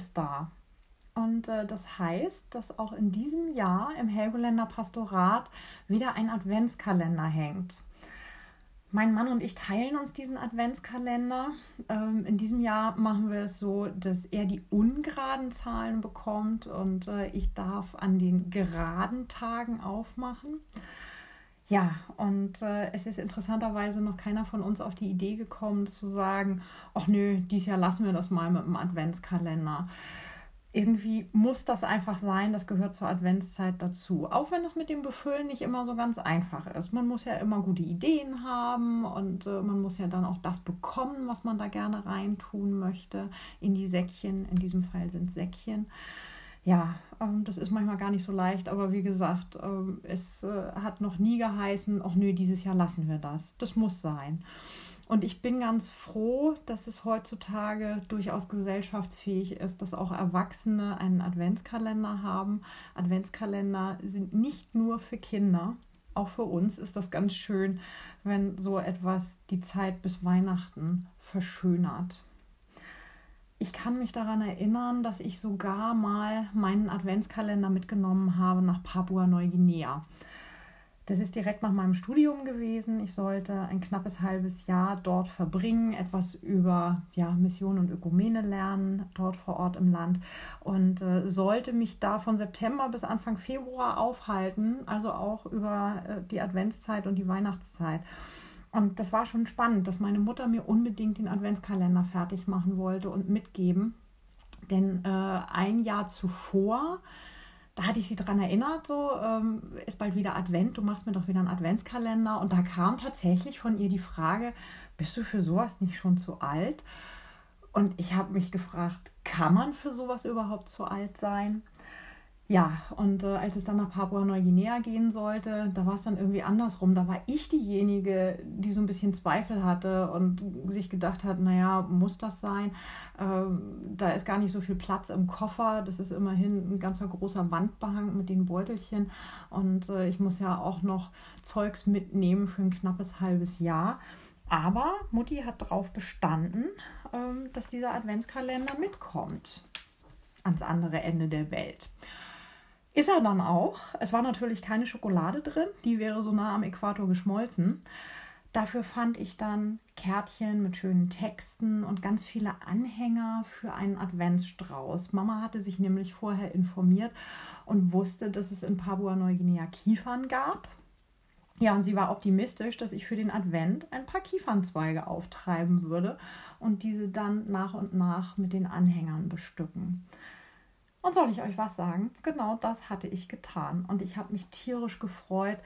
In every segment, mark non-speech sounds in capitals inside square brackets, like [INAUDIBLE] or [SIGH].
ist da. Und äh, das heißt, dass auch in diesem Jahr im Helgoländer Pastorat wieder ein Adventskalender hängt. Mein Mann und ich teilen uns diesen Adventskalender. Ähm, in diesem Jahr machen wir es so, dass er die ungeraden Zahlen bekommt und äh, ich darf an den geraden Tagen aufmachen. Ja, und äh, es ist interessanterweise noch keiner von uns auf die Idee gekommen zu sagen, ach nö, dieses Jahr lassen wir das mal mit dem Adventskalender irgendwie muss das einfach sein, das gehört zur Adventszeit dazu. Auch wenn das mit dem Befüllen nicht immer so ganz einfach ist. Man muss ja immer gute Ideen haben und äh, man muss ja dann auch das bekommen, was man da gerne reintun möchte in die Säckchen. In diesem Fall sind Säckchen. Ja, ähm, das ist manchmal gar nicht so leicht, aber wie gesagt, ähm, es äh, hat noch nie geheißen, ach nö, dieses Jahr lassen wir das. Das muss sein. Und ich bin ganz froh, dass es heutzutage durchaus gesellschaftsfähig ist, dass auch Erwachsene einen Adventskalender haben. Adventskalender sind nicht nur für Kinder. Auch für uns ist das ganz schön, wenn so etwas die Zeit bis Weihnachten verschönert. Ich kann mich daran erinnern, dass ich sogar mal meinen Adventskalender mitgenommen habe nach Papua-Neuguinea. Das ist direkt nach meinem Studium gewesen. Ich sollte ein knappes halbes Jahr dort verbringen, etwas über ja, Mission und Ökumene lernen, dort vor Ort im Land und äh, sollte mich da von September bis Anfang Februar aufhalten, also auch über äh, die Adventszeit und die Weihnachtszeit. Und das war schon spannend, dass meine Mutter mir unbedingt den Adventskalender fertig machen wollte und mitgeben. Denn äh, ein Jahr zuvor da hatte ich sie daran erinnert, so ähm, ist bald wieder Advent, du machst mir doch wieder einen Adventskalender. Und da kam tatsächlich von ihr die Frage, bist du für sowas nicht schon zu alt? Und ich habe mich gefragt, kann man für sowas überhaupt zu alt sein? Ja, und äh, als es dann nach Papua-Neuguinea gehen sollte, da war es dann irgendwie andersrum. Da war ich diejenige, die so ein bisschen Zweifel hatte und sich gedacht hat, naja, muss das sein? Ähm, da ist gar nicht so viel Platz im Koffer. Das ist immerhin ein ganzer großer Wandbehang mit den Beutelchen. Und äh, ich muss ja auch noch Zeugs mitnehmen für ein knappes halbes Jahr. Aber Mutti hat darauf bestanden, äh, dass dieser Adventskalender mitkommt ans andere Ende der Welt. Ist er dann auch. Es war natürlich keine Schokolade drin, die wäre so nah am Äquator geschmolzen. Dafür fand ich dann Kärtchen mit schönen Texten und ganz viele Anhänger für einen Adventsstrauß. Mama hatte sich nämlich vorher informiert und wusste, dass es in Papua-Neuguinea Kiefern gab. Ja, und sie war optimistisch, dass ich für den Advent ein paar Kiefernzweige auftreiben würde und diese dann nach und nach mit den Anhängern bestücken. Und soll ich euch was sagen? Genau das hatte ich getan. Und ich habe mich tierisch gefreut,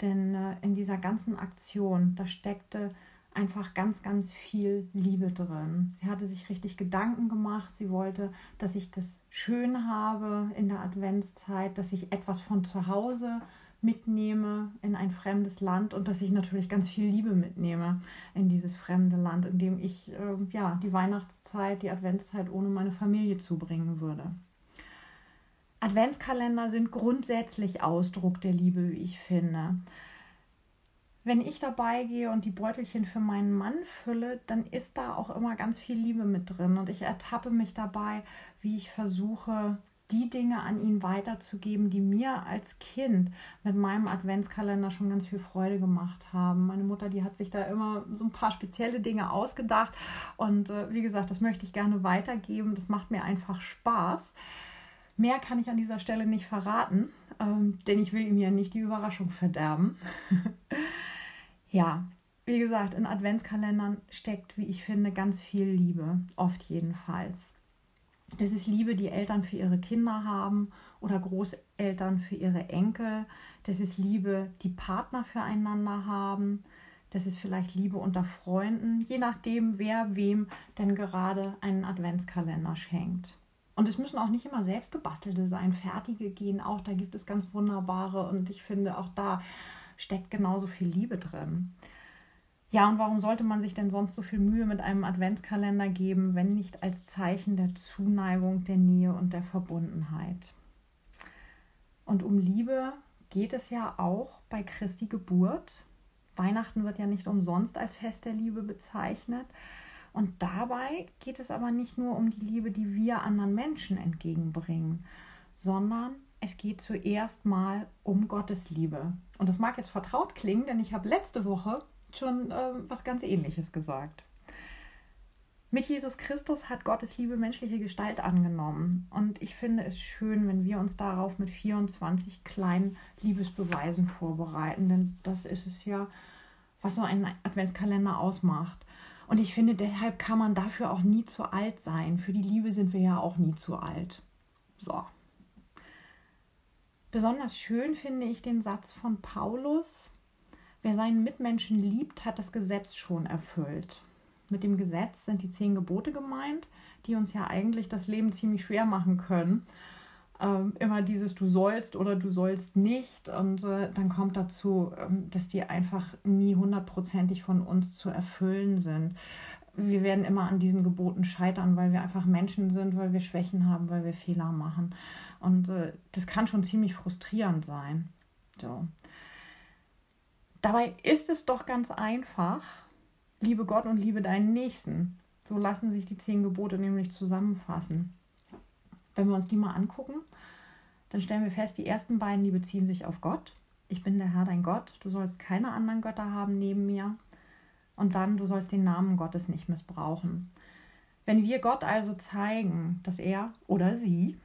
denn äh, in dieser ganzen Aktion, da steckte einfach ganz, ganz viel Liebe drin. Sie hatte sich richtig Gedanken gemacht. Sie wollte, dass ich das schön habe in der Adventszeit, dass ich etwas von zu Hause mitnehme in ein fremdes Land und dass ich natürlich ganz viel Liebe mitnehme in dieses fremde Land, in dem ich äh, ja die Weihnachtszeit, die Adventszeit ohne meine Familie zubringen würde. Adventskalender sind grundsätzlich Ausdruck der Liebe, wie ich finde. Wenn ich dabei gehe und die Beutelchen für meinen Mann fülle, dann ist da auch immer ganz viel Liebe mit drin. Und ich ertappe mich dabei, wie ich versuche, die Dinge an ihn weiterzugeben, die mir als Kind mit meinem Adventskalender schon ganz viel Freude gemacht haben. Meine Mutter, die hat sich da immer so ein paar spezielle Dinge ausgedacht. Und äh, wie gesagt, das möchte ich gerne weitergeben. Das macht mir einfach Spaß. Mehr kann ich an dieser Stelle nicht verraten, ähm, denn ich will ihm ja nicht die Überraschung verderben. [LAUGHS] ja, wie gesagt, in Adventskalendern steckt, wie ich finde, ganz viel Liebe, oft jedenfalls. Das ist Liebe, die Eltern für ihre Kinder haben oder Großeltern für ihre Enkel. Das ist Liebe, die Partner füreinander haben. Das ist vielleicht Liebe unter Freunden, je nachdem, wer wem denn gerade einen Adventskalender schenkt. Und es müssen auch nicht immer selbst gebastelte sein. Fertige gehen auch, da gibt es ganz wunderbare und ich finde auch da steckt genauso viel Liebe drin. Ja, und warum sollte man sich denn sonst so viel Mühe mit einem Adventskalender geben, wenn nicht als Zeichen der Zuneigung, der Nähe und der Verbundenheit? Und um Liebe geht es ja auch bei Christi Geburt. Weihnachten wird ja nicht umsonst als Fest der Liebe bezeichnet. Und dabei geht es aber nicht nur um die Liebe, die wir anderen Menschen entgegenbringen, sondern es geht zuerst mal um Gottes Liebe. Und das mag jetzt vertraut klingen, denn ich habe letzte Woche schon äh, was ganz Ähnliches gesagt. Mit Jesus Christus hat Gottes Liebe menschliche Gestalt angenommen. Und ich finde es schön, wenn wir uns darauf mit 24 kleinen Liebesbeweisen vorbereiten. Denn das ist es ja, was so ein Adventskalender ausmacht. Und ich finde, deshalb kann man dafür auch nie zu alt sein. Für die Liebe sind wir ja auch nie zu alt. So. Besonders schön finde ich den Satz von Paulus. Wer seinen Mitmenschen liebt, hat das Gesetz schon erfüllt. Mit dem Gesetz sind die zehn Gebote gemeint, die uns ja eigentlich das Leben ziemlich schwer machen können. Ähm, immer dieses du sollst oder du sollst nicht. Und äh, dann kommt dazu, ähm, dass die einfach nie hundertprozentig von uns zu erfüllen sind. Wir werden immer an diesen Geboten scheitern, weil wir einfach Menschen sind, weil wir Schwächen haben, weil wir Fehler machen. Und äh, das kann schon ziemlich frustrierend sein. So. Dabei ist es doch ganz einfach, liebe Gott und liebe deinen Nächsten. So lassen sich die zehn Gebote nämlich zusammenfassen. Wenn wir uns die mal angucken, dann stellen wir fest, die ersten beiden, die beziehen sich auf Gott. Ich bin der Herr, dein Gott. Du sollst keine anderen Götter haben neben mir. Und dann, du sollst den Namen Gottes nicht missbrauchen. Wenn wir Gott also zeigen, dass er oder sie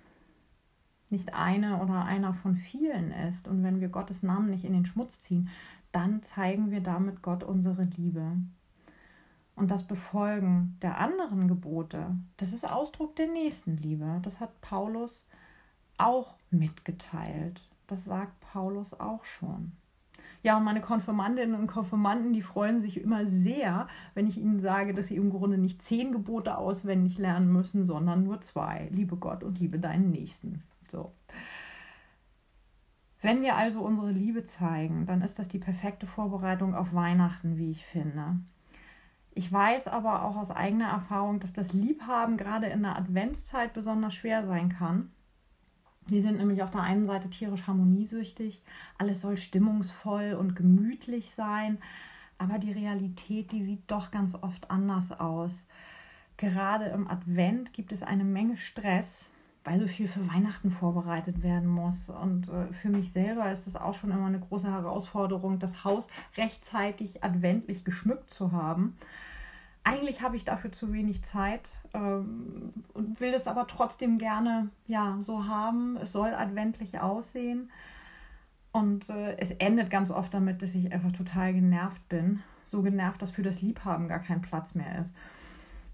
nicht eine oder einer von vielen ist und wenn wir Gottes Namen nicht in den Schmutz ziehen, dann zeigen wir damit Gott unsere Liebe. Und das Befolgen der anderen Gebote, das ist Ausdruck der Nächstenliebe. Das hat Paulus auch mitgeteilt. Das sagt Paulus auch schon. Ja, und meine Konfirmandinnen und Konfirmanden, die freuen sich immer sehr, wenn ich ihnen sage, dass sie im Grunde nicht zehn Gebote auswendig lernen müssen, sondern nur zwei. Liebe Gott und liebe deinen Nächsten. So. Wenn wir also unsere Liebe zeigen, dann ist das die perfekte Vorbereitung auf Weihnachten, wie ich finde. Ich weiß aber auch aus eigener Erfahrung, dass das Liebhaben gerade in der Adventszeit besonders schwer sein kann. Wir sind nämlich auf der einen Seite tierisch harmoniesüchtig, alles soll stimmungsvoll und gemütlich sein, aber die Realität, die sieht doch ganz oft anders aus. Gerade im Advent gibt es eine Menge Stress, weil so viel für Weihnachten vorbereitet werden muss. Und äh, für mich selber ist es auch schon immer eine große Herausforderung, das Haus rechtzeitig adventlich geschmückt zu haben. Eigentlich habe ich dafür zu wenig Zeit ähm, und will es aber trotzdem gerne ja, so haben. Es soll adventlich aussehen. Und äh, es endet ganz oft damit, dass ich einfach total genervt bin. So genervt, dass für das Liebhaben gar kein Platz mehr ist.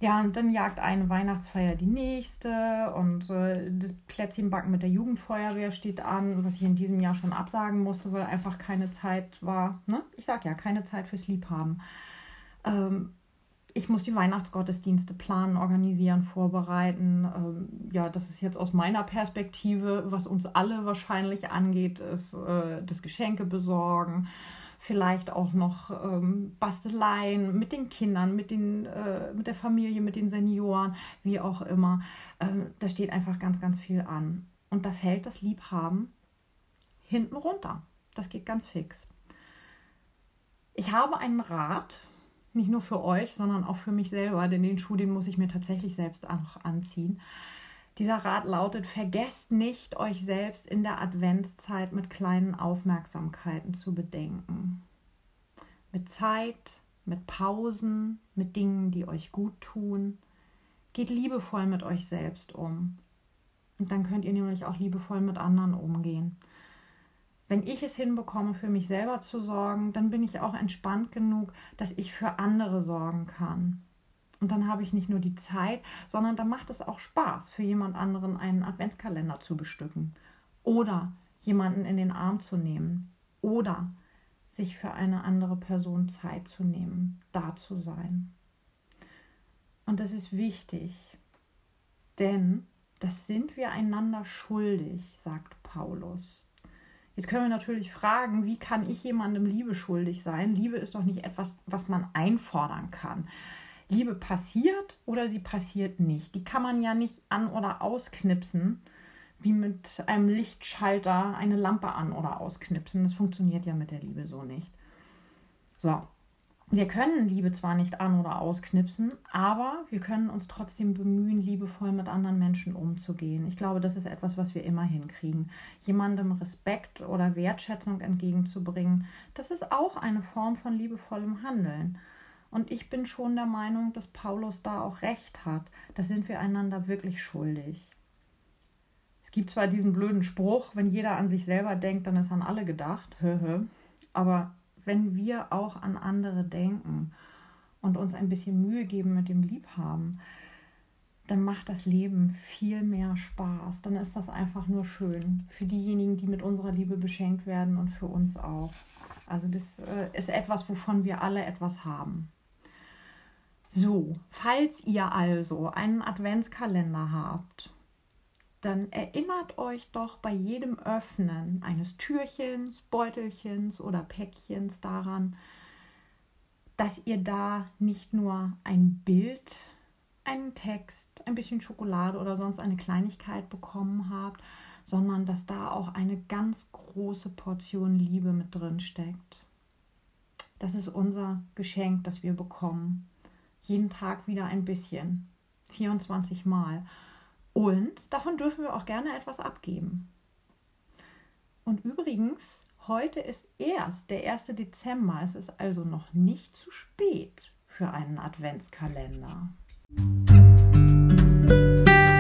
Ja, und dann jagt eine Weihnachtsfeier die nächste und äh, das Plätzchenbacken mit der Jugendfeuerwehr steht an, was ich in diesem Jahr schon absagen musste, weil einfach keine Zeit war. Ne? Ich sag ja, keine Zeit fürs Liebhaben. Ähm, ich muss die Weihnachtsgottesdienste planen, organisieren, vorbereiten. Ähm, ja, das ist jetzt aus meiner Perspektive, was uns alle wahrscheinlich angeht, ist äh, das Geschenke besorgen vielleicht auch noch ähm, Basteleien mit den Kindern, mit, den, äh, mit der Familie, mit den Senioren, wie auch immer. Ähm, da steht einfach ganz, ganz viel an. Und da fällt das Liebhaben hinten runter. Das geht ganz fix. Ich habe einen Rat, nicht nur für euch, sondern auch für mich selber, denn den Schuh, den muss ich mir tatsächlich selbst auch anziehen. Dieser Rat lautet, vergesst nicht, euch selbst in der Adventszeit mit kleinen Aufmerksamkeiten zu bedenken. Mit Zeit, mit Pausen, mit Dingen, die euch gut tun. Geht liebevoll mit euch selbst um. Und dann könnt ihr nämlich auch liebevoll mit anderen umgehen. Wenn ich es hinbekomme, für mich selber zu sorgen, dann bin ich auch entspannt genug, dass ich für andere sorgen kann. Und dann habe ich nicht nur die Zeit, sondern dann macht es auch Spaß, für jemand anderen einen Adventskalender zu bestücken oder jemanden in den Arm zu nehmen oder sich für eine andere Person Zeit zu nehmen, da zu sein. Und das ist wichtig, denn das sind wir einander schuldig, sagt Paulus. Jetzt können wir natürlich fragen, wie kann ich jemandem Liebe schuldig sein? Liebe ist doch nicht etwas, was man einfordern kann. Liebe passiert oder sie passiert nicht. Die kann man ja nicht an- oder ausknipsen, wie mit einem Lichtschalter eine Lampe an- oder ausknipsen. Das funktioniert ja mit der Liebe so nicht. So. wir können Liebe zwar nicht an- oder ausknipsen, aber wir können uns trotzdem bemühen, liebevoll mit anderen Menschen umzugehen. Ich glaube, das ist etwas, was wir immer hinkriegen. Jemandem Respekt oder Wertschätzung entgegenzubringen, das ist auch eine Form von liebevollem Handeln. Und ich bin schon der Meinung, dass Paulus da auch recht hat. Das sind wir einander wirklich schuldig. Es gibt zwar diesen blöden Spruch, wenn jeder an sich selber denkt, dann ist an alle gedacht. Aber wenn wir auch an andere denken und uns ein bisschen Mühe geben mit dem Liebhaben, dann macht das Leben viel mehr Spaß. Dann ist das einfach nur schön für diejenigen, die mit unserer Liebe beschenkt werden und für uns auch. Also das äh, ist etwas, wovon wir alle etwas haben. So, falls ihr also einen Adventskalender habt, dann erinnert euch doch bei jedem Öffnen eines Türchens, Beutelchens oder Päckchens daran, dass ihr da nicht nur ein Bild, einen Text, ein bisschen Schokolade oder sonst eine Kleinigkeit bekommen habt, sondern dass da auch eine ganz große Portion Liebe mit drin steckt. Das ist unser Geschenk, das wir bekommen. Jeden Tag wieder ein bisschen. 24 Mal. Und davon dürfen wir auch gerne etwas abgeben. Und übrigens, heute ist erst der 1. Dezember. Es ist also noch nicht zu spät für einen Adventskalender. Musik